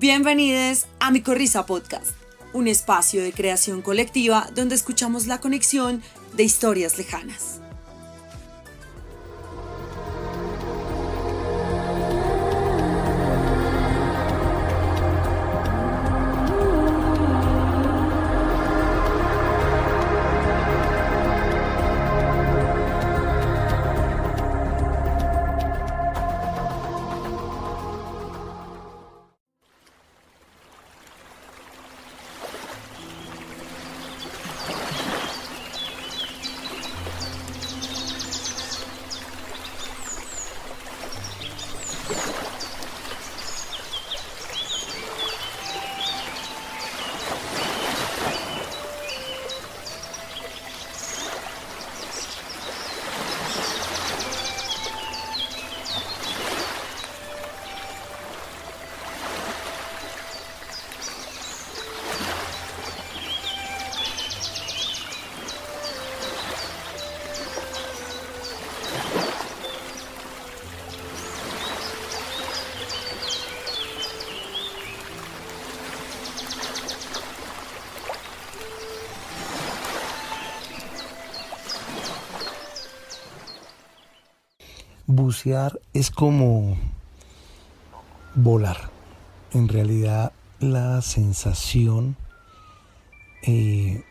Bienvenidos a Mi Corrisa Podcast, un espacio de creación colectiva donde escuchamos la conexión de historias lejanas. Bucear es como volar. En realidad la sensación eh,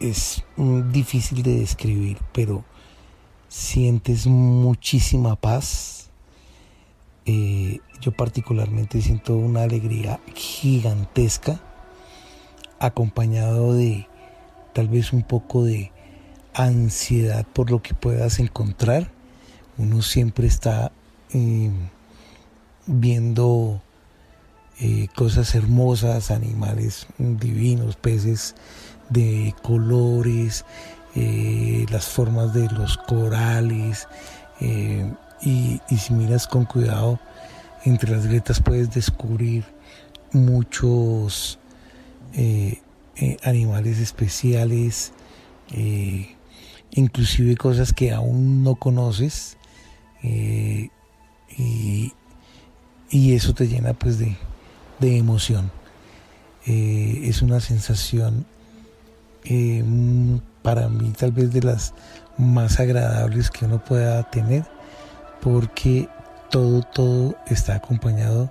es difícil de describir, pero sientes muchísima paz. Eh, yo particularmente siento una alegría gigantesca, acompañado de tal vez un poco de ansiedad por lo que puedas encontrar uno siempre está eh, viendo eh, cosas hermosas, animales divinos, peces de colores, eh, las formas de los corales, y, y, si miras con cuidado, entre las grietas puedes descubrir muchos animales especiales, inclusive cosas que aún no conoces eh, y, eso te llena pues de, emoción. Eh, es una sensación eh, para mí tal vez de las más agradables que uno pueda tener porque todo, todo está acompañado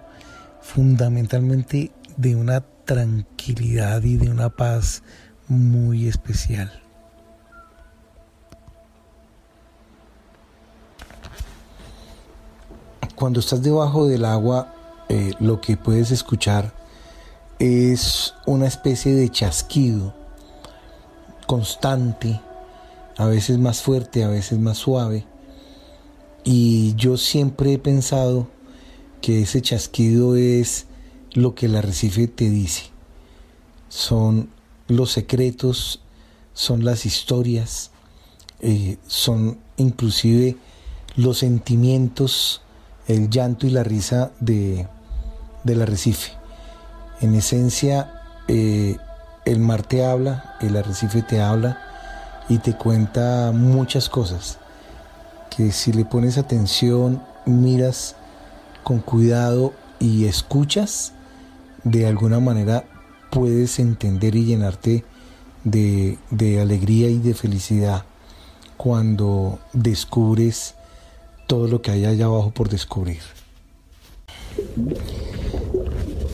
fundamentalmente de una tranquilidad y de una paz muy especial. Cuando estás debajo del agua, eh, lo que puedes escuchar es una especie de chasquido constante, a veces más fuerte, a veces más suave. Y yo siempre he pensado que ese chasquido es lo que el arrecife te dice. Son los secretos, son las historias, eh, son inclusive los sentimientos el llanto y la risa de, del arrecife. En esencia, eh, el mar te habla, el arrecife te habla y te cuenta muchas cosas que si le pones atención, miras con cuidado y escuchas, de alguna manera puedes entender y llenarte de, de alegría y de felicidad cuando descubres todo lo que hay allá abajo por descubrir.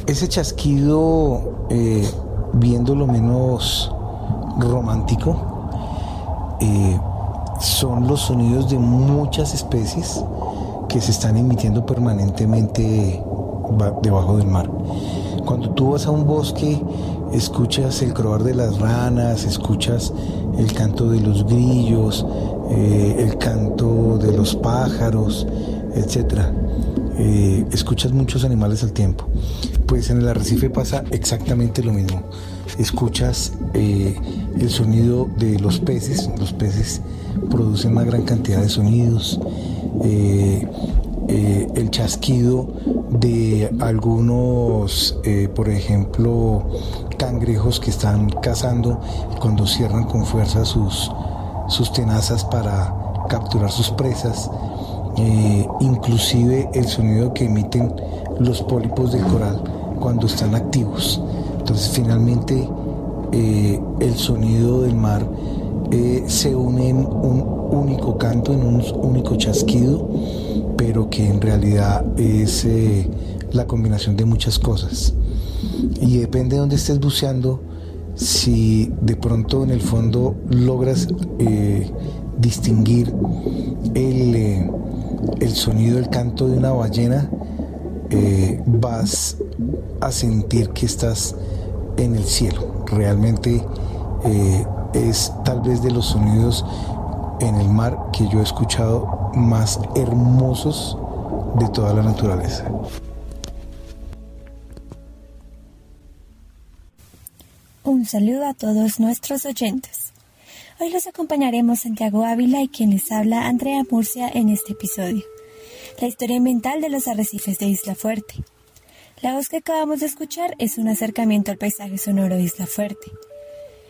Ese chasquido, eh, viendo lo menos romántico, eh, son los sonidos de muchas especies que se están emitiendo permanentemente debajo del mar. Cuando tú vas a un bosque, escuchas el croar de las ranas, escuchas el canto de los grillos, eh, el canto de los pájaros, etc. Eh, escuchas muchos animales al tiempo. Pues en el arrecife pasa exactamente lo mismo. Escuchas eh, el sonido de los peces, los peces producen una gran cantidad de sonidos, el chasquido de algunos, por ejemplo, cangrejos que están cazando cuando cierran con fuerza sus, sus tenazas para capturar sus presas, eh, inclusive el sonido que emiten los pólipos del coral cuando están activos. Entonces finalmente eh, el sonido del mar eh, se une en un único canto, en un único chasquido, pero que en realidad es la combinación de muchas cosas. Y depende de dónde estés buceando, si de pronto en el fondo logras distinguir el, el sonido del canto de una ballena, vas a sentir que estás en el cielo. Realmente eh, es tal vez de los sonidos en el mar que yo he escuchado más hermosos de toda la naturaleza. Un saludo a todos nuestros oyentes. Hoy los acompañaremos Santiago Ávila y quien les habla Andrea Murcia en este episodio. La historia ambiental de los arrecifes de Isla Fuerte. La voz que acabamos de escuchar es un acercamiento al paisaje sonoro de Isla Fuerte.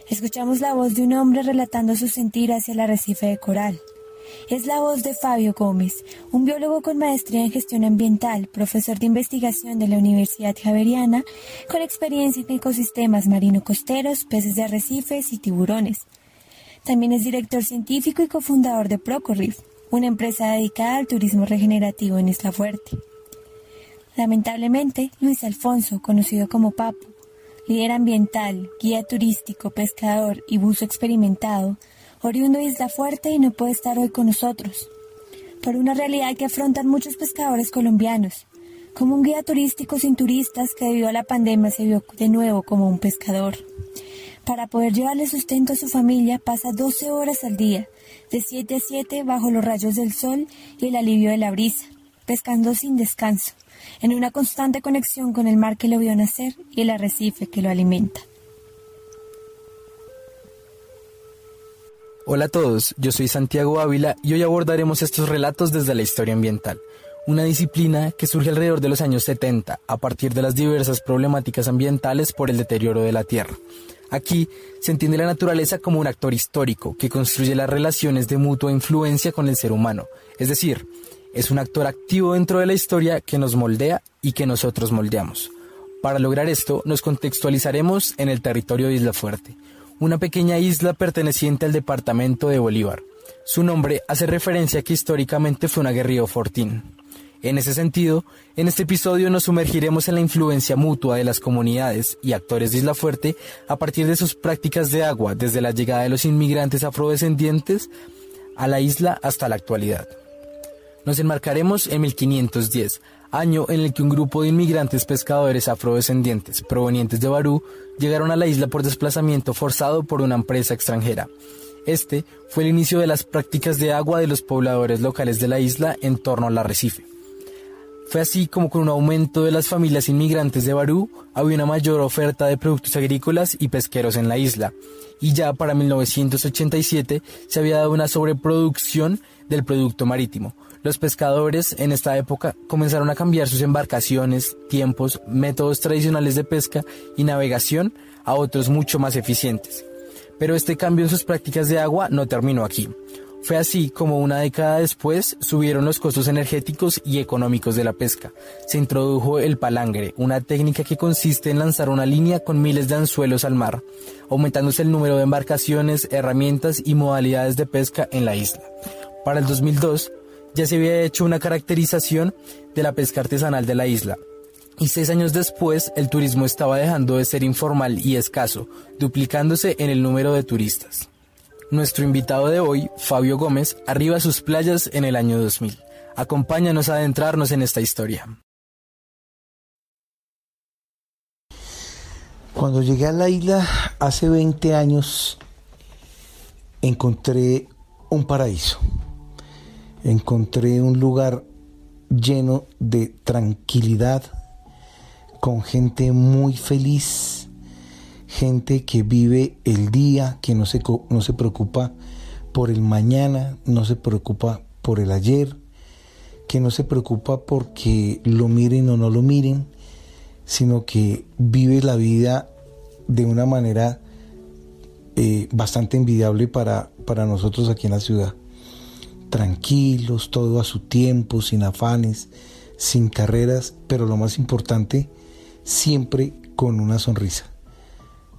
Escuchamos la voz de un hombre relatando su sentir hacia el arrecife de coral. Es la voz de Fabio Gómez, un biólogo con maestría en gestión ambiental, profesor de investigación de la Universidad Javeriana, con experiencia en ecosistemas marino-costeros, peces de arrecifes y tiburones. También es director científico y cofundador de Procorif, una empresa dedicada al turismo regenerativo en Isla Fuerte. Lamentablemente, Luis Alfonso, conocido como Papo, líder ambiental, guía turístico, pescador y buzo experimentado, oriundo de Isla Fuerte y no puede estar hoy con nosotros, por una realidad que afrontan muchos pescadores colombianos, como un guía turístico sin turistas que debido a la pandemia se vio de nuevo como un pescador. Para poder llevarle sustento a su familia pasa 12 horas al día, de 7 a 7 bajo los rayos del sol y el alivio de la brisa, pescando sin descanso en una constante conexión con el mar que lo vio nacer y el arrecife que lo alimenta. Hola a todos, yo soy Santiago Ávila y hoy abordaremos estos relatos desde la historia ambiental, una disciplina que surge alrededor de los años 70 a partir de las diversas problemáticas ambientales por el deterioro de la Tierra. Aquí se entiende la naturaleza como un actor histórico que construye las relaciones de mutua influencia con el ser humano, es decir, es un actor activo dentro de la historia que nos moldea y que nosotros moldeamos. Para lograr esto, nos contextualizaremos en el territorio de Isla Fuerte, una pequeña isla perteneciente al departamento de Bolívar. Su nombre hace referencia a que históricamente fue un aguerrido fortín. En ese sentido, en este episodio nos sumergiremos en la influencia mutua de las comunidades y actores de Isla Fuerte a partir de sus prácticas de agua desde la llegada de los inmigrantes afrodescendientes a la isla hasta la actualidad. Nos enmarcaremos en 1510, año en el que un grupo de inmigrantes pescadores afrodescendientes provenientes de Barú llegaron a la isla por desplazamiento forzado por una empresa extranjera. Este fue el inicio de las prácticas de agua de los pobladores locales de la isla en torno al arrecife. Fue así como con un aumento de las familias inmigrantes de Barú había una mayor oferta de productos agrícolas y pesqueros en la isla, y ya para 1987 se había dado una sobreproducción del producto marítimo, los pescadores en esta época comenzaron a cambiar sus embarcaciones, tiempos, métodos tradicionales de pesca y navegación a otros mucho más eficientes. Pero este cambio en sus prácticas de agua no terminó aquí. Fue así como una década después subieron los costos energéticos y económicos de la pesca. Se introdujo el palangre, una técnica que consiste en lanzar una línea con miles de anzuelos al mar, aumentándose el número de embarcaciones, herramientas y modalidades de pesca en la isla. Para el 2002, ya se había hecho una caracterización de la pesca artesanal de la isla. Y seis años después, el turismo estaba dejando de ser informal y escaso, duplicándose en el número de turistas. Nuestro invitado de hoy, Fabio Gómez, arriba a sus playas en el año 2000. Acompáñanos a adentrarnos en esta historia. Cuando llegué a la isla hace 20 años, encontré un paraíso encontré un lugar lleno de tranquilidad, con gente muy feliz, gente que vive el día, que no se, no se preocupa por el mañana, no se preocupa por el ayer, que no se preocupa porque lo miren o no lo miren, sino que vive la vida de una manera eh, bastante envidiable para, para nosotros aquí en la ciudad tranquilos, todo a su tiempo, sin afanes, sin carreras, pero lo más importante, siempre con una sonrisa.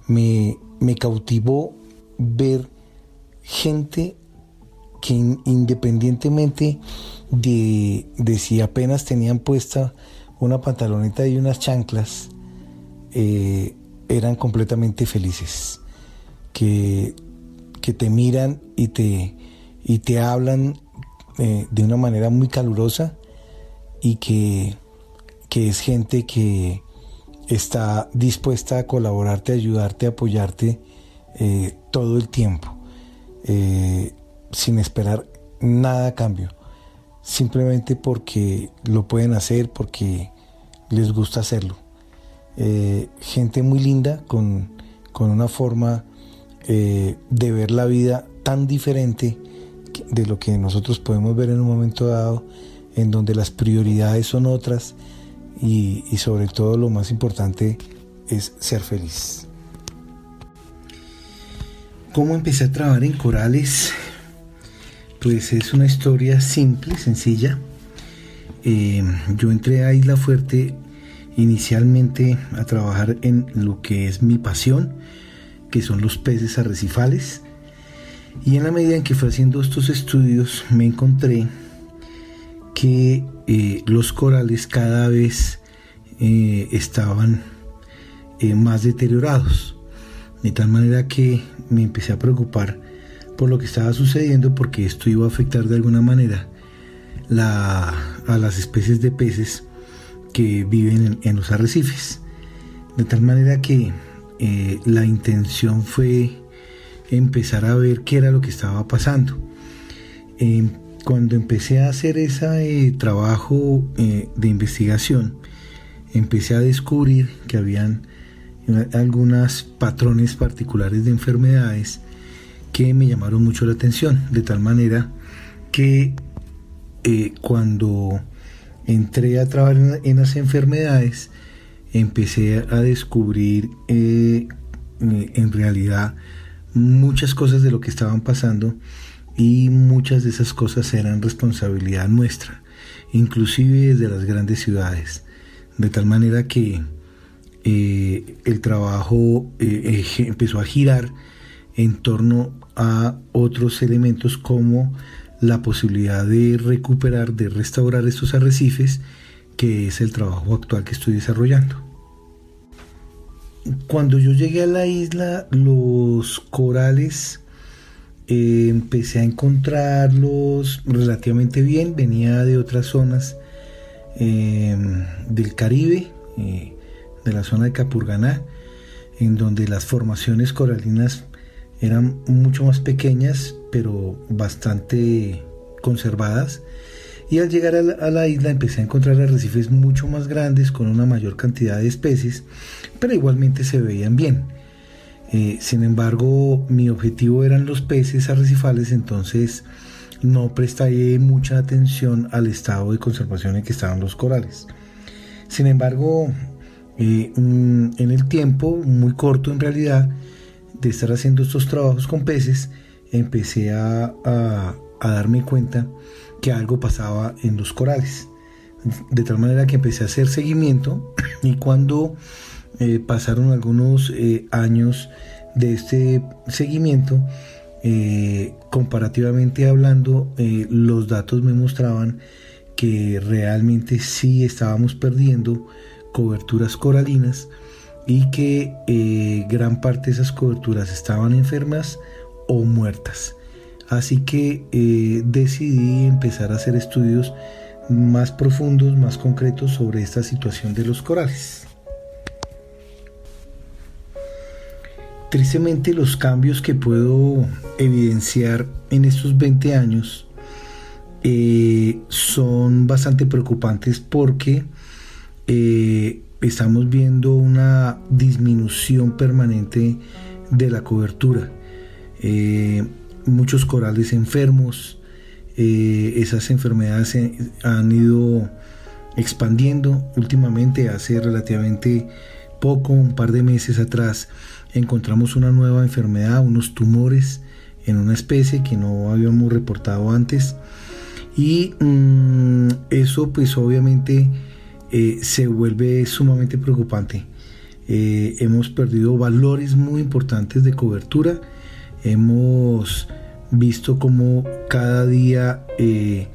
Me, me cautivó ver gente que independientemente de, de, si apenas tenían puesta una pantaloneta y unas chanclas, eh, eran completamente felices. Que, que, te miran y te, y te hablan eh, de una manera muy calurosa y que, que es gente que está dispuesta a colaborarte, ayudarte, apoyarte eh, todo el tiempo, eh, sin esperar nada a cambio, simplemente porque lo pueden hacer, porque les gusta hacerlo. Gente muy linda, con, con una forma de ver la vida tan diferente de lo que nosotros podemos ver en un momento dado, en donde las prioridades son otras y, sobre todo lo más importante es ser feliz. ¿Cómo empecé a trabajar en corales? Pues es una historia simple, sencilla. Eh, yo entré a Isla Fuerte inicialmente a trabajar en lo que es mi pasión, que son los peces arrecifales. Y en la medida en que fui haciendo estos estudios me encontré que eh, los corales cada vez eh, estaban más deteriorados. De tal manera que me empecé a preocupar por lo que estaba sucediendo porque esto iba a afectar de alguna manera a las especies de peces que viven en, los arrecifes. De tal manera que eh, la intención fue empezar a ver qué era lo que estaba pasando. Em, cuando empecé a hacer ese eh, trabajo eh, de investigación, empecé a descubrir que habían algunos patrones particulares de enfermedades que me llamaron mucho la atención, de tal manera que eh, cuando entré a trabajar en, las enfermedades, empecé a descubrir eh, eh, en realidad muchas cosas de lo que estaban pasando y muchas de esas cosas eran responsabilidad nuestra, inclusive desde las grandes ciudades, de tal manera que eh, el trabajo eh, empezó a girar en torno a otros elementos como la posibilidad de recuperar, de restaurar estos arrecifes, que es el trabajo actual que estoy desarrollando. Cuando yo llegué a la isla, los corales eh, empecé a encontrarlos relativamente bien, venía de otras zonas del Caribe, de la zona de Capurganá, en donde las formaciones coralinas eran mucho más pequeñas, pero bastante conservadas. Y al llegar a la, isla empecé a encontrar arrecifes mucho más grandes, con una mayor cantidad de especies, pero igualmente se veían bien. Eh, sin embargo, mi objetivo eran los peces arrecifales, entonces no presté mucha atención al estado de conservación en que estaban los corales. Sin embargo, Mm, en el tiempo, muy corto en realidad, de estar haciendo estos trabajos con peces, empecé a, darme cuenta que algo pasaba en los corales. De tal manera que empecé a hacer seguimiento y cuando eh, pasaron algunos eh, años de este seguimiento, eh, comparativamente hablando, los datos me mostraban que realmente sí estábamos perdiendo coberturas coralinas y que gran parte de esas coberturas estaban enfermas o muertas. Así que eh, decidí empezar a hacer estudios más profundos, más concretos sobre esta situación de los corales. Tristemente los cambios que puedo evidenciar en estos 20 años eh, son bastante preocupantes porque eh, estamos viendo una disminución permanente de la cobertura. Muchos corales enfermos, eh, esas enfermedades han ido expandiendo últimamente, hace relativamente poco, un par de meses atrás, encontramos una nueva enfermedad, unos tumores en una especie que no habíamos reportado antes y mm, eso pues obviamente eh, se vuelve sumamente preocupante. Eh, hemos perdido valores muy importantes de cobertura. Hemos visto como cada día eh,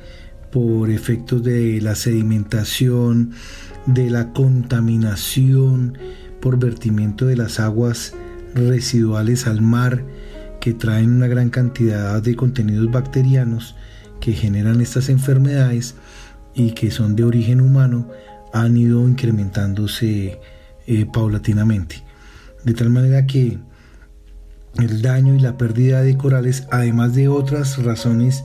por efectos de la sedimentación, de la contaminación, por vertimiento de las aguas residuales al mar, que traen una gran cantidad de contenidos bacterianos que generan estas enfermedades y que son de origen humano, han ido incrementándose eh, paulatinamente. De tal manera que el daño y la pérdida de corales, además de otras razones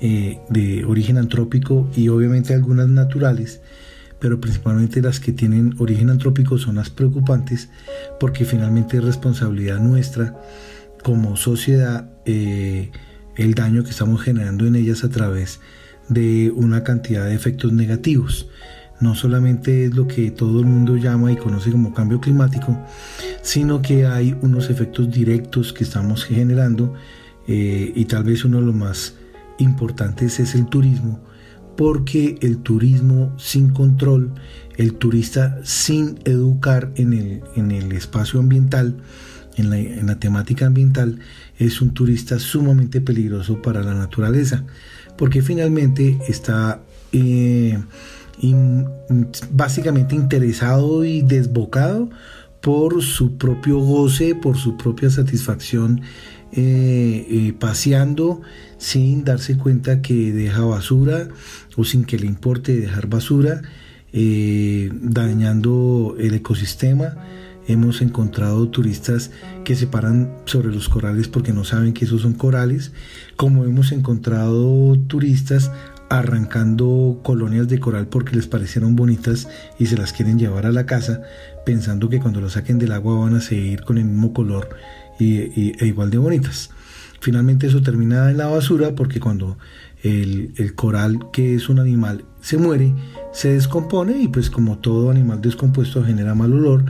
eh, de origen antrópico y obviamente algunas naturales, pero principalmente las que tienen origen antrópico son las preocupantes porque finalmente es responsabilidad nuestra como sociedad eh, el daño que estamos generando en ellas a través de una cantidad de efectos negativos no solamente es lo que todo el mundo llama y conoce como cambio climático, sino que hay unos efectos directos que estamos generando eh, y tal vez uno de los más importantes es el turismo, porque el turismo sin control, el turista sin educar en el, espacio ambiental, en la, temática ambiental, es un turista sumamente peligroso para la naturaleza, porque finalmente está... Eh, básicamente interesado y desbocado por su propio goce, por su propia satisfacción, eh, eh, paseando sin darse cuenta que deja basura o sin que le importe dejar basura, eh, dañando el ecosistema. Hemos encontrado turistas que se paran sobre los corales porque no saben que esos son corales, como hemos encontrado turistas arrancando colonias de coral porque les parecieron bonitas y se las quieren llevar a la casa pensando que cuando lo saquen del agua van a seguir con el mismo color y, e igual de bonitas. Finalmente eso termina en la basura porque cuando el, el, coral, que es un animal, se muere, se descompone y pues como todo animal descompuesto genera mal olor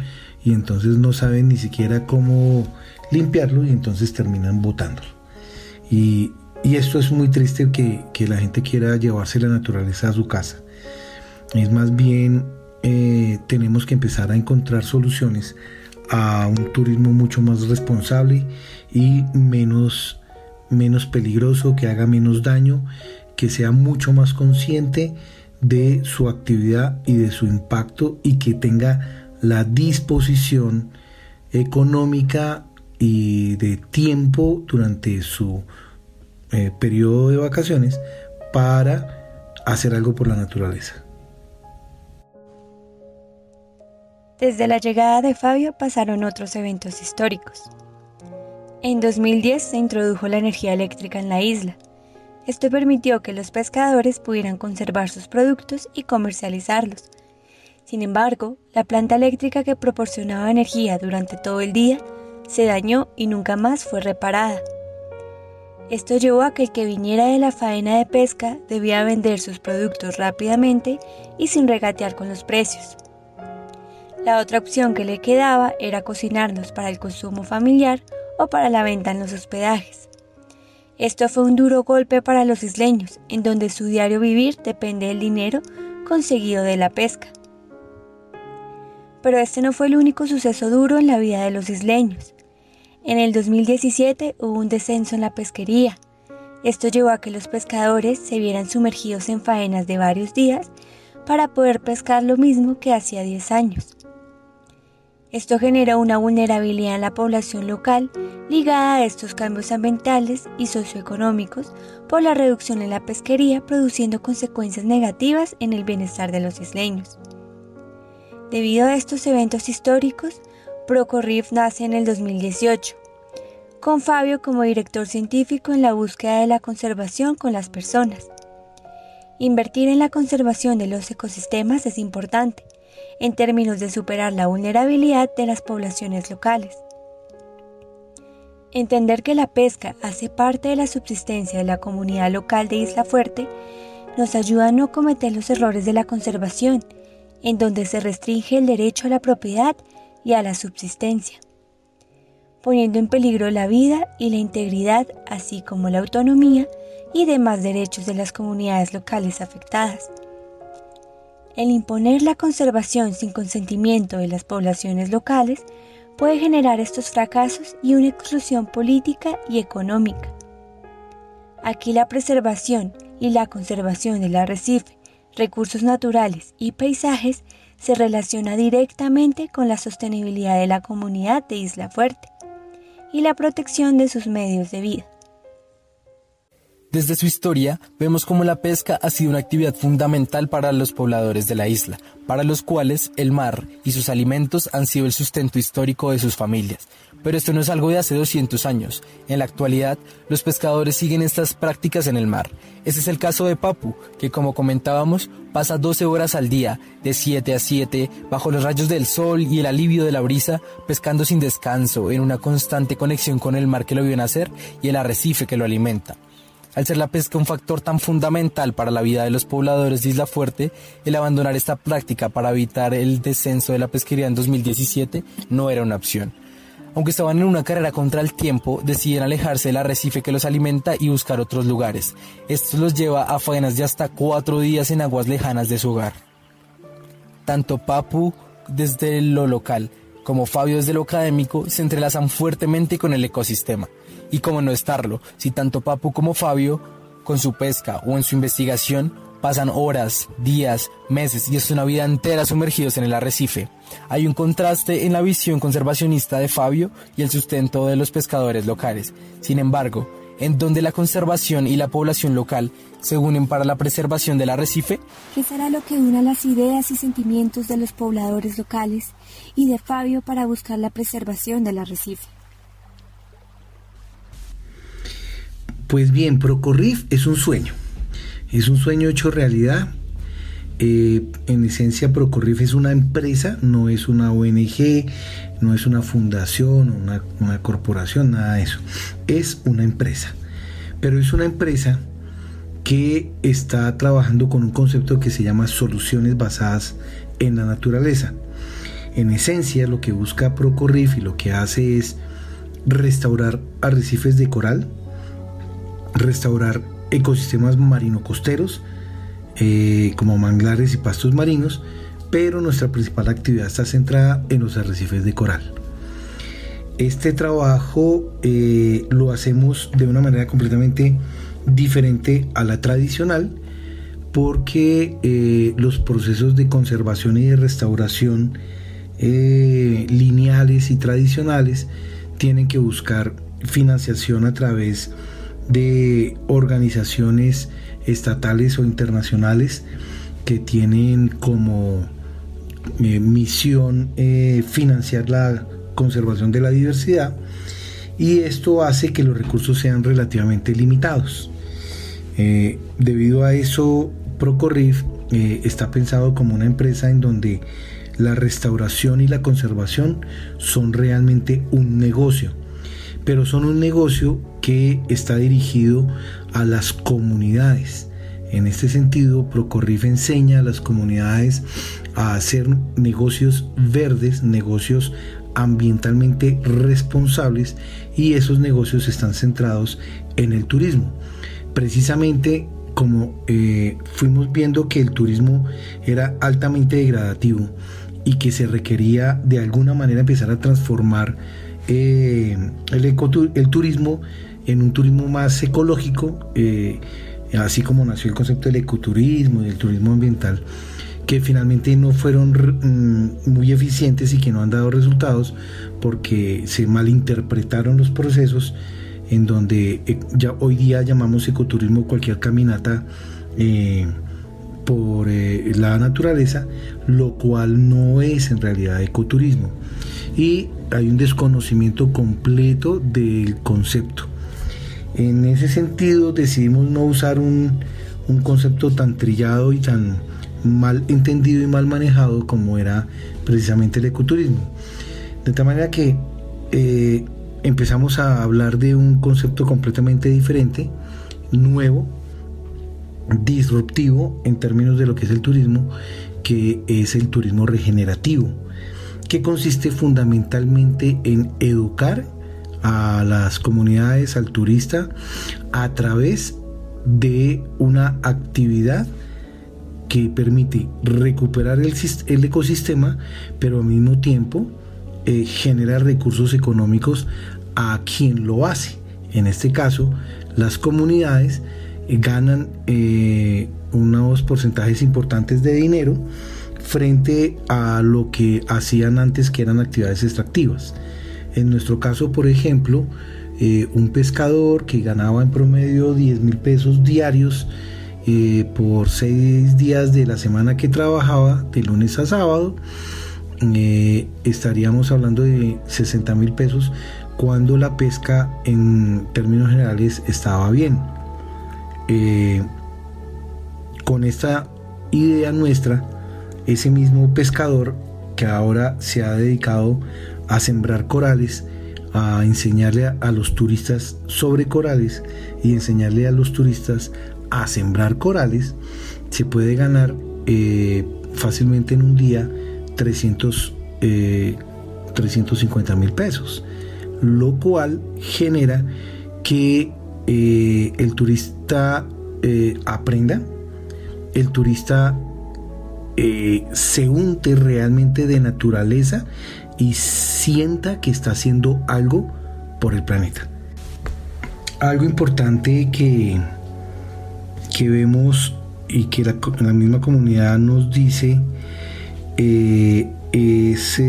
y entonces no saben ni siquiera cómo limpiarlo y entonces terminan botándolo. Y y esto es muy triste que, la gente quiera llevarse la naturaleza a su casa. Es más bien, eh, tenemos que empezar a encontrar soluciones a un turismo mucho más responsable y menos, menos peligroso, que haga menos daño, que sea mucho más consciente de su actividad y de su impacto y que tenga la disposición económica y de tiempo durante su eh, periodo de vacaciones para hacer algo por la naturaleza. Desde la llegada de Fabio pasaron otros eventos históricos. En 2010 se introdujo la energía eléctrica en la isla. Esto permitió que los pescadores pudieran conservar sus productos y comercializarlos. Sin embargo, la planta eléctrica que proporcionaba energía durante todo el día se dañó y nunca más fue reparada. Esto llevó a que el que viniera de la faena de pesca debía vender sus productos rápidamente y sin regatear con los precios. La otra opción que le quedaba era cocinarlos para el consumo familiar o para la venta en los hospedajes. Esto fue un duro golpe para los isleños, en donde su diario vivir depende del dinero conseguido de la pesca. Pero este no fue el único suceso duro en la vida de los isleños. En el 2017 hubo un descenso en la pesquería. Esto llevó a que los pescadores se vieran sumergidos en faenas de varios días para poder pescar lo mismo que hacía 10 años. Esto generó una vulnerabilidad en la población local ligada a estos cambios ambientales y socioeconómicos por la reducción en la pesquería produciendo consecuencias negativas en el bienestar de los isleños. Debido a estos eventos históricos, Procorrif nace en el 2018, con Fabio como director científico en la búsqueda de la conservación con las personas. Invertir en la conservación de los ecosistemas es importante, en términos de superar la vulnerabilidad de las poblaciones locales. Entender que la pesca hace parte de la subsistencia de la comunidad local de Isla Fuerte nos ayuda a no cometer los errores de la conservación, en donde se restringe el derecho a la propiedad y a la subsistencia, poniendo en peligro la vida y la integridad, así como la autonomía y demás derechos de las comunidades locales afectadas. el imponer la conservación sin consentimiento de las poblaciones locales puede generar estos fracasos y una exclusión política y económica. Aquí la preservación y la conservación del arrecife, recursos naturales y paisajes se relaciona directamente con la sostenibilidad de la comunidad de Isla Fuerte y la protección de sus medios de vida. Desde su historia, vemos cómo la pesca ha sido una actividad fundamental para los pobladores de la isla, para los cuales el mar y sus alimentos han sido el sustento histórico de sus familias. Pero esto no es algo de hace 200 años. En la actualidad, los pescadores siguen estas prácticas en el mar. Ese es el caso de Papu, que como comentábamos, pasa 12 horas al día, de 7 a 7, bajo los rayos del sol y el alivio de la brisa, pescando sin descanso, en una constante conexión con el mar que lo vio nacer y el arrecife que lo alimenta. Al ser la pesca un factor tan fundamental para la vida de los pobladores de Isla Fuerte, el abandonar esta práctica para evitar el descenso de la pesquería en 2017 no era una opción. Aunque estaban en una carrera contra el tiempo, deciden alejarse del arrecife que los alimenta y buscar otros lugares. Esto los lleva a faenas de hasta cuatro días en aguas lejanas de su hogar. Tanto Papu desde lo local como Fabio desde lo académico se entrelazan fuertemente con el ecosistema y cómo no estarlo, si tanto Papu como Fabio, con su pesca o en su investigación, pasan horas, días, meses y es una vida entera sumergidos en el arrecife. Hay un contraste en la visión conservacionista de Fabio y el sustento de los pescadores locales. Sin embargo, en donde la conservación y la población local se unen para la preservación del arrecife? ¿Qué será lo que una las ideas y sentimientos de los pobladores locales y de Fabio para buscar la preservación del arrecife? Pues bien, Procorrif es un sueño, es un sueño hecho realidad. Eh, en esencia, Procorrif es una empresa, no es una ONG, no es una fundación, una, una corporación, nada de eso. Es una empresa, pero es una empresa que está trabajando con un concepto que se llama soluciones basadas en la naturaleza. En esencia, lo que busca Procorrif y lo que hace es restaurar arrecifes de coral, restaurar ecosistemas marino-costeros, eh, como manglares y pastos marinos, pero nuestra principal actividad está centrada en los arrecifes de coral. Este trabajo eh, lo hacemos de una manera completamente diferente a la tradicional porque eh, los procesos de conservación y de restauración lineales y tradicionales tienen que buscar financiación a través de de organizaciones estatales o internacionales que tienen como eh, misión eh, financiar la conservación de la diversidad y esto hace que los recursos sean relativamente limitados. Eh, debido a eso, Procorrif está pensado como una empresa en donde la restauración y la conservación son realmente un negocio pero son un negocio que está dirigido a las comunidades. En este sentido, Procorrif enseña a las comunidades a hacer negocios verdes, negocios ambientalmente responsables y esos negocios están centrados en el turismo. Precisamente como eh, fuimos viendo que el turismo era altamente degradativo y que se requería de alguna manera empezar a transformar eh, el, el turismo en un turismo más ecológico, eh, así como nació el concepto del ecoturismo y del turismo ambiental, que finalmente no fueron mm, muy eficientes y que no han dado resultados porque se malinterpretaron los procesos en donde eh, ya hoy día llamamos ecoturismo cualquier caminata por la naturaleza, lo cual no es en realidad ecoturismo. Y hay un desconocimiento completo del concepto. En ese sentido decidimos no usar un, concepto tan trillado y tan mal entendido y mal manejado como era precisamente el ecoturismo. De tal manera que eh, empezamos a hablar de un concepto completamente diferente, nuevo, disruptivo en términos de lo que es el turismo, que es el turismo regenerativo que consiste fundamentalmente en educar a las comunidades, al turista, a través de una actividad que permite recuperar el, ecosistema, pero al mismo tiempo eh, genera recursos económicos a quien lo hace. En este caso, las comunidades ganan eh, unos porcentajes importantes de dinero frente a lo que hacían antes que eran actividades extractivas. En nuestro caso, por ejemplo, eh, un pescador que ganaba en promedio 10 mil pesos diarios por seis días de la semana que trabajaba, de lunes a sábado, estaríamos hablando de 60 mil pesos cuando la pesca en términos generales estaba bien. Eh, con esta idea nuestra, ese mismo pescador que ahora se ha dedicado a sembrar corales, a enseñarle a, los turistas sobre corales y enseñarle a los turistas a sembrar corales, se puede ganar eh, fácilmente en un día 300, 350 eh, mil pesos, lo cual genera que el turista eh, aprenda, el turista eh, se unte realmente de naturaleza y sienta que está haciendo algo por el planeta. Algo importante que, que vemos y que la, misma comunidad nos dice eh, es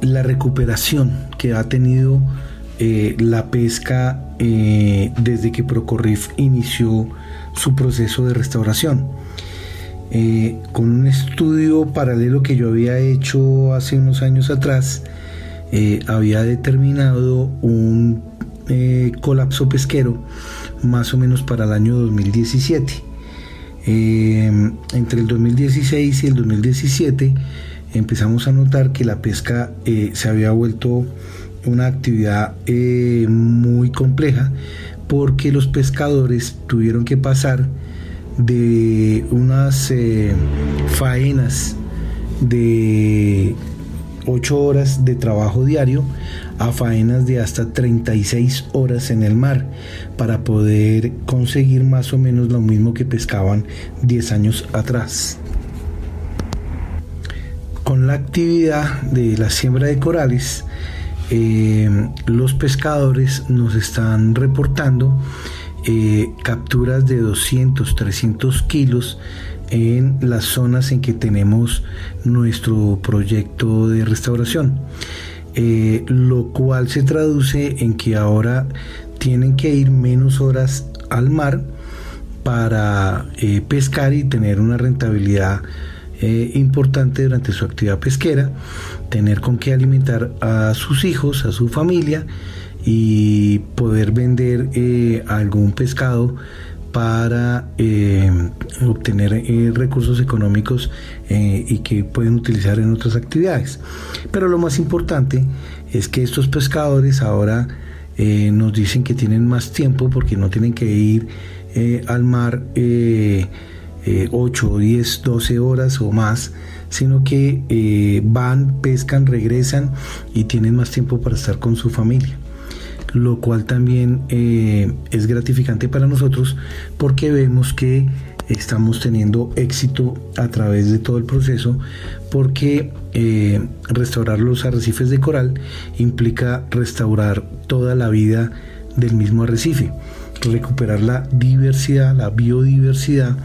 la recuperación que ha tenido eh, la pesca eh, desde que Procorrif inició su proceso de restauración. Eh, con un estudio paralelo que yo había hecho hace unos años atrás, había determinado un colapso pesquero más o menos para el año 2017. entre el 2016 y el 2017 empezamos a notar que la pesca se había vuelto una actividad eh, muy compleja porque los pescadores tuvieron que pasar de unas eh, faenas de 8 horas de trabajo diario a faenas de hasta 36 horas en el mar para poder conseguir más o menos lo mismo que pescaban 10 años atrás. Con la actividad de la siembra de corales, eh, los pescadores nos están reportando eh, capturas de 200, 300 kilos en las zonas en que tenemos nuestro proyecto de restauración, eh, lo cual se traduce en que ahora tienen que ir menos horas al mar para pescar y tener una rentabilidad importante durante su actividad pesquera tener con qué alimentar a sus hijos, a su familia y poder vender eh, algún pescado para eh, obtener eh, recursos económicos y que pueden utilizar en otras actividades. Pero lo más importante es que estos pescadores ahora nos dicen que tienen más tiempo porque no tienen que ir al mar 8, 10, 12 horas o más sino que van, pescan, regresan y tienen más tiempo para estar con su familia lo cual también eh, es gratificante para nosotros porque vemos que estamos teniendo éxito a través de todo el proceso porque eh, restaurar los arrecifes de coral implica restaurar toda la vida del mismo arrecife recuperar la diversidad, la biodiversidad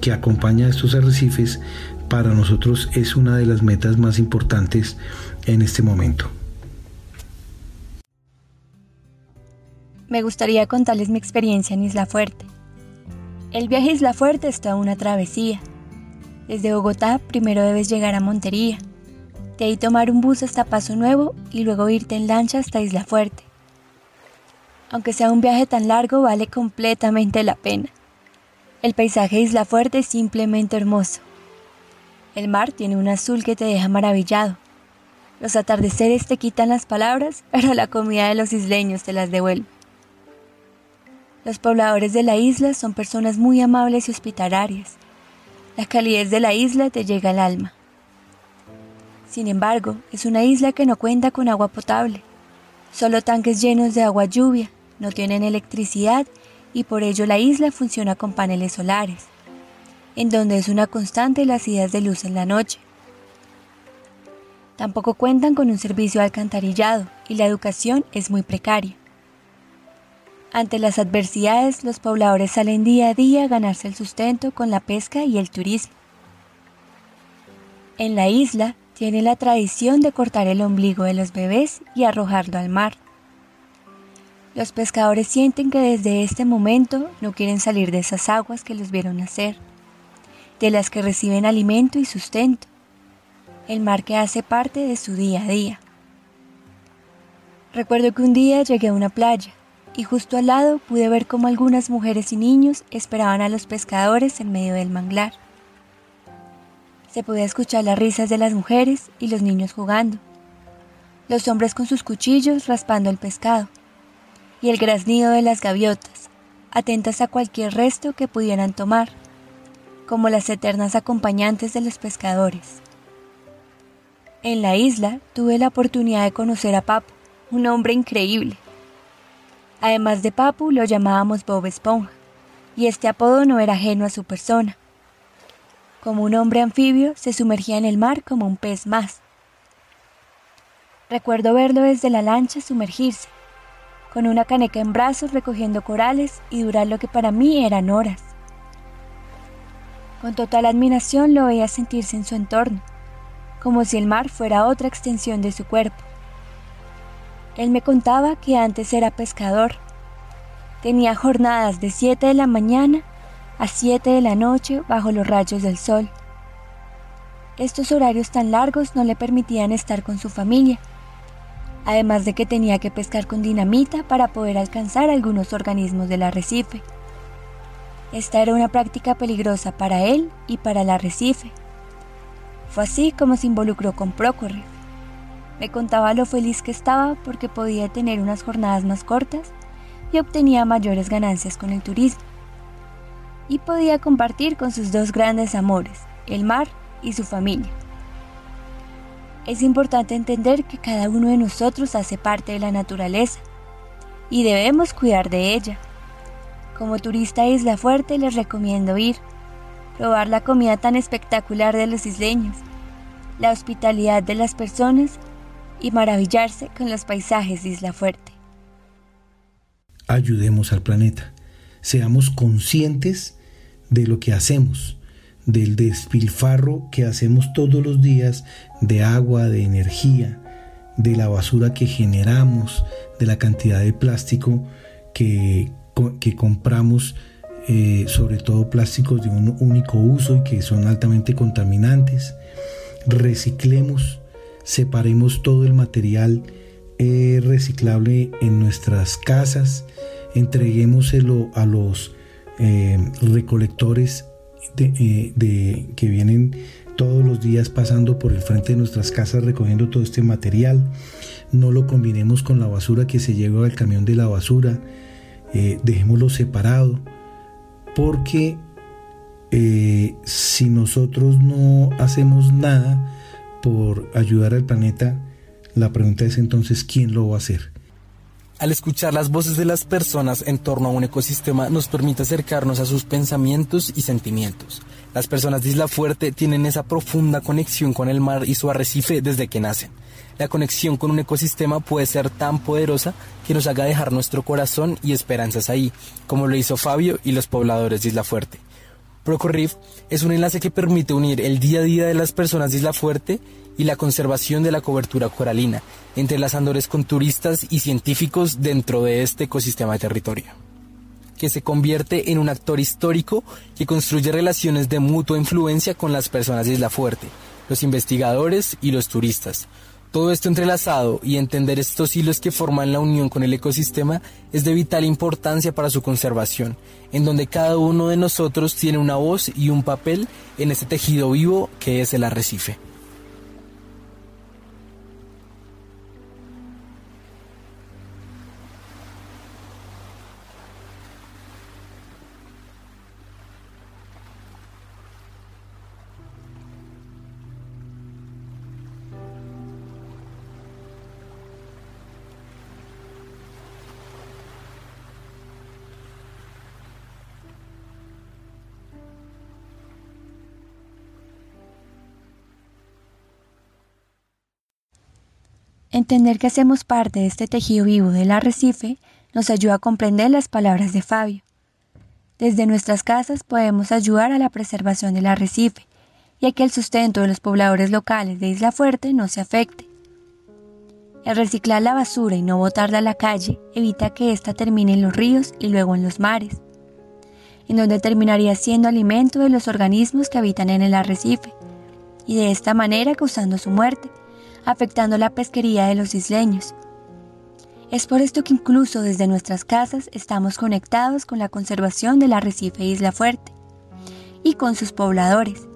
que acompaña a estos arrecifes para nosotros es una de las metas más importantes en este momento. Me gustaría contarles mi experiencia en Isla Fuerte. El viaje a Isla Fuerte es toda una travesía. Desde Bogotá primero debes llegar a Montería, de ahí tomar un bus hasta Paso Nuevo y luego irte en lancha hasta Isla Fuerte. Aunque sea un viaje tan largo, vale completamente la pena. El paisaje de Isla Fuerte es simplemente hermoso. El mar tiene un azul que te deja maravillado. Los atardeceres te quitan las palabras, pero la comida de los isleños te las devuelve. Los pobladores de la isla son personas muy amables y hospitalarias. La calidez de la isla te llega al alma. Sin embargo, es una isla que no cuenta con agua potable. Solo tanques llenos de agua lluvia, no tienen electricidad y por ello la isla funciona con paneles solares. en donde es una constante las idas de luz en la noche. Tampoco cuentan con un servicio alcantarillado y la educación es muy precaria. Ante las adversidades, los pobladores salen día a día a ganarse el sustento con la pesca y el turismo. En la isla tiene la tradición de cortar el ombligo de los bebés y arrojarlo al mar. Los pescadores sienten que desde este momento no quieren salir de esas aguas que los vieron nacer, de las que reciben alimento y sustento, el mar que hace parte de su día a día. Recuerdo que un día llegué a una playa y justo al lado pude ver cómo algunas mujeres y niños esperaban a los pescadores en medio del manglar. Se podía escuchar las risas de las mujeres y los niños jugando, los hombres con sus cuchillos raspando el pescado y el graznido de las gaviotas, atentas a cualquier resto que pudieran tomar, como las eternas acompañantes de los pescadores. En la isla tuve la oportunidad de conocer a Papo, un hombre increíble. Además de Papu, lo llamábamos Bob Esponja, y este apodo no era ajeno a su persona. Como un hombre anfibio, se sumergía en el mar como un pez más. Recuerdo verlo desde la lancha sumergirse, con una caneca en brazos recogiendo corales y durar lo que para mí eran horas. Con total admiración lo veía sentirse en su entorno, como si el mar fuera otra extensión de su cuerpo. Él me contaba que antes era pescador. Tenía jornadas de 7 de la mañana a 7 de la noche bajo los rayos del sol. Estos horarios tan largos no le permitían estar con su familia, además de que tenía que pescar con dinamita para poder alcanzar algunos organismos del arrecife. Esta era una práctica peligrosa para él y para el arrecife. Fue así como se involucró con Procorre. Me contaba lo feliz que estaba porque podía tener unas jornadas más cortas y obtenía mayores ganancias con el turismo. Y podía compartir con sus dos grandes amores, el mar y su familia. Es importante entender que cada uno de nosotros hace parte de la naturaleza y debemos cuidar de ella. Como turista a Isla Fuerte les recomiendo ir, probar la comida tan espectacular de los isleños, la hospitalidad de las personas y maravillarse con los paisajes de Isla Fuerte. Ayudemos al planeta, seamos conscientes de lo que hacemos, del despilfarro que hacemos todos los días de agua, de energía, de la basura que generamos, de la cantidad de plástico que, que compramos, eh, sobre todo plásticos de un único uso y que son altamente contaminantes. Reciclemos separemos todo el material eh, reciclable en nuestras casas, entreguémoselo a los eh, recolectores eh, de, que vienen todos los días pasando por el frente de nuestras casas recogiendo todo este material. No lo combinemos con la basura que se lleva al camión de la basura. dejémoslo separado. Porque si nosotros no hacemos nada, por ayudar al planeta, la pregunta es entonces, ¿quién lo va a hacer? Al escuchar las voces de las personas en torno a un ecosistema nos permite acercarnos a sus pensamientos y sentimientos. Las personas de Isla Fuerte tienen esa profunda conexión con el mar y su arrecife desde que nacen. La conexión con un ecosistema puede ser tan poderosa que nos haga dejar nuestro corazón y esperanzas ahí, como lo hizo Fabio y los pobladores de Isla Fuerte. Procorrif es un enlace que permite unir el día a día de las personas de Isla Fuerte y la conservación de la cobertura coralina, entrelazándoles con turistas y científicos dentro de este ecosistema de territorio, que se convierte en un actor histórico que construye relaciones de mutua influencia con las personas de Isla Fuerte, los investigadores y los turistas, todo esto entrelazado y entender estos hilos que forman la unión con el ecosistema es de vital importancia para su conservación, en donde cada uno de nosotros tiene una voz y un papel en este tejido vivo que es el arrecife. Entender que hacemos parte de este tejido vivo del arrecife nos ayuda a comprender las palabras de Fabio. Desde nuestras casas podemos ayudar a la preservación del arrecife y a que el sustento de los pobladores locales de Isla Fuerte no se afecte. El reciclar la basura y no botarla a la calle evita que ésta termine en los ríos y luego en los mares, en donde terminaría siendo alimento de los organismos que habitan en el arrecife, y de esta manera causando su muerte, afectando la pesquería de los isleños. Es por esto que incluso desde nuestras casas estamos conectados con la conservación del arrecife Isla Fuerte y con sus pobladores,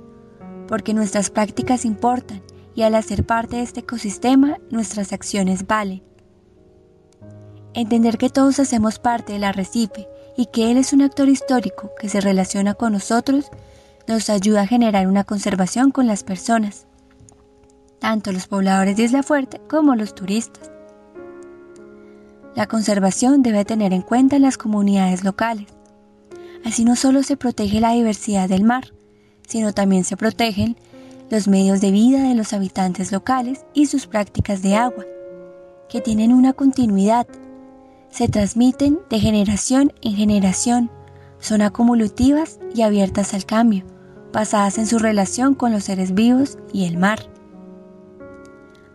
porque nuestras prácticas importan y al hacer parte de este ecosistema nuestras acciones valen. Entender que todos hacemos parte del arrecife y que Él es un actor histórico que se relaciona con nosotros nos ayuda a generar una conservación con las personas, tanto los pobladores de Isla Fuerte como los turistas. La conservación debe tener en cuenta las comunidades locales. Así no solo se protege la diversidad del mar, sino también se protegen los medios de vida de los habitantes locales y sus prácticas de agua, que tienen una continuidad, se transmiten de generación en generación, son acumulativas y abiertas al cambio, basadas en su relación con los seres vivos y el mar.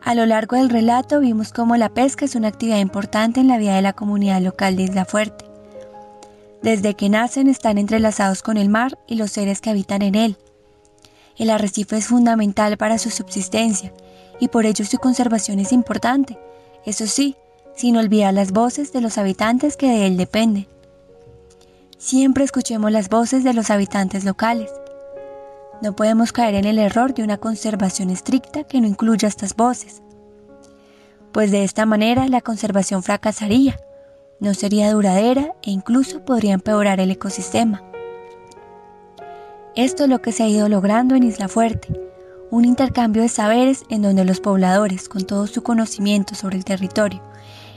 A lo largo del relato vimos cómo la pesca es una actividad importante en la vida de la comunidad local de Isla Fuerte. Desde que nacen están entrelazados con el mar y los seres que habitan en él. El arrecife es fundamental para su subsistencia y por ello su conservación es importante, eso sí, sin olvidar las voces de los habitantes que de él dependen. Siempre escuchemos las voces de los habitantes locales. No podemos caer en el error de una conservación estricta que no incluya estas voces, pues de esta manera la conservación fracasaría, no sería duradera e incluso podría empeorar el ecosistema. Esto es lo que se ha ido logrando en Isla Fuerte, un intercambio de saberes en donde los pobladores, con todo su conocimiento sobre el territorio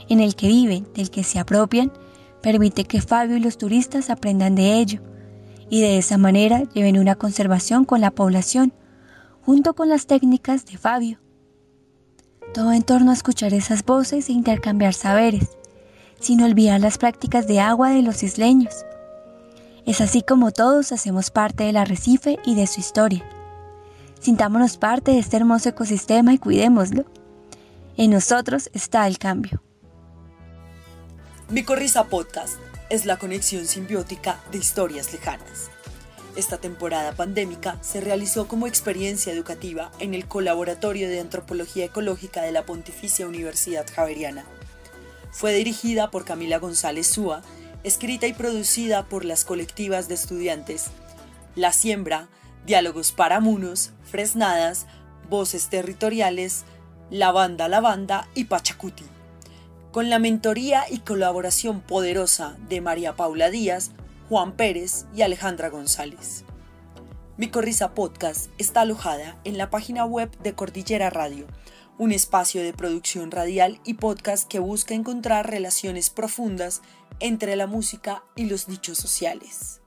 en el que viven, del que se apropian, permite que Fabio y los turistas aprendan de ello y de esa manera lleven una conservación con la población, junto con las técnicas de Fabio. Todo en torno a escuchar esas voces e intercambiar saberes, sin olvidar las prácticas de agua de los isleños. Es así como todos hacemos parte del arrecife y de su historia. Sintámonos parte de este hermoso ecosistema y cuidémoslo. En nosotros está el cambio. Micorriza Podcast es la conexión simbiótica de historias lejanas. Esta temporada pandémica se realizó como experiencia educativa en el Colaboratorio de Antropología Ecológica de la Pontificia Universidad Javeriana. Fue dirigida por Camila González Súa, escrita y producida por las colectivas de estudiantes La Siembra, Diálogos para Munos, Fresnadas, Voces Territoriales, La Banda La Banda y Pachacuti con la mentoría y colaboración poderosa de María Paula Díaz, Juan Pérez y Alejandra González. Mi Corrisa Podcast está alojada en la página web de Cordillera Radio, un espacio de producción radial y podcast que busca encontrar relaciones profundas entre la música y los dichos sociales.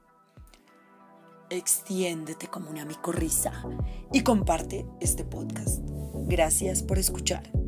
Extiéndete como una micorrisa y comparte este podcast. Gracias por escuchar.